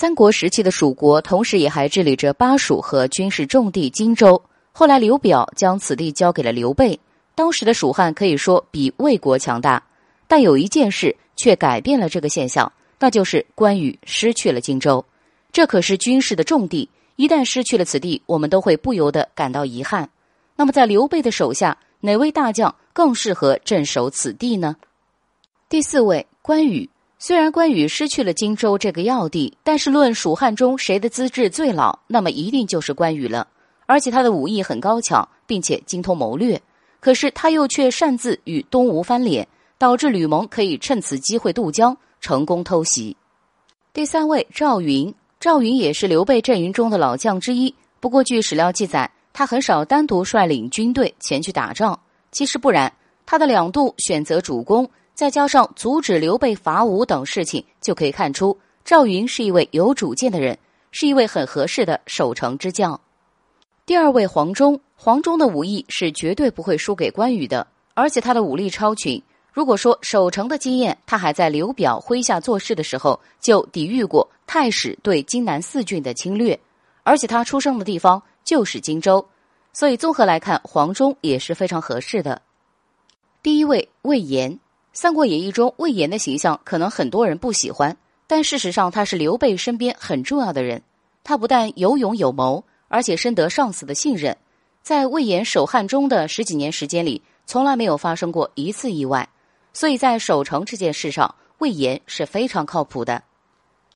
三国时期的蜀国，同时也还治理着巴蜀和军事重地荆州。后来刘表将此地交给了刘备。当时的蜀汉可以说比魏国强大，但有一件事却改变了这个现象，那就是关羽失去了荆州。这可是军事的重地，一旦失去了此地，我们都会不由得感到遗憾。那么，在刘备的手下，哪位大将更适合镇守此地呢？第四位，关羽。虽然关羽失去了荆州这个要地，但是论蜀汉中谁的资质最老，那么一定就是关羽了。而且他的武艺很高强，并且精通谋略。可是他又却擅自与东吴翻脸，导致吕蒙可以趁此机会渡江，成功偷袭。第三位赵云，赵云也是刘备阵营中的老将之一。不过据史料记载，他很少单独率领军队前去打仗。其实不然，他的两度选择主攻。再加上阻止刘备伐吴等事情，就可以看出赵云是一位有主见的人，是一位很合适的守城之将。第二位黄忠，黄忠的武艺是绝对不会输给关羽的，而且他的武力超群。如果说守城的经验，他还在刘表麾下做事的时候就抵御过太史对荆南四郡的侵略，而且他出生的地方就是荆州，所以综合来看，黄忠也是非常合适的。第一位魏延。《三国演义》中魏延的形象可能很多人不喜欢，但事实上他是刘备身边很重要的人。他不但有勇有谋，而且深得上司的信任。在魏延守汉中的十几年时间里，从来没有发生过一次意外，所以在守城这件事上，魏延是非常靠谱的。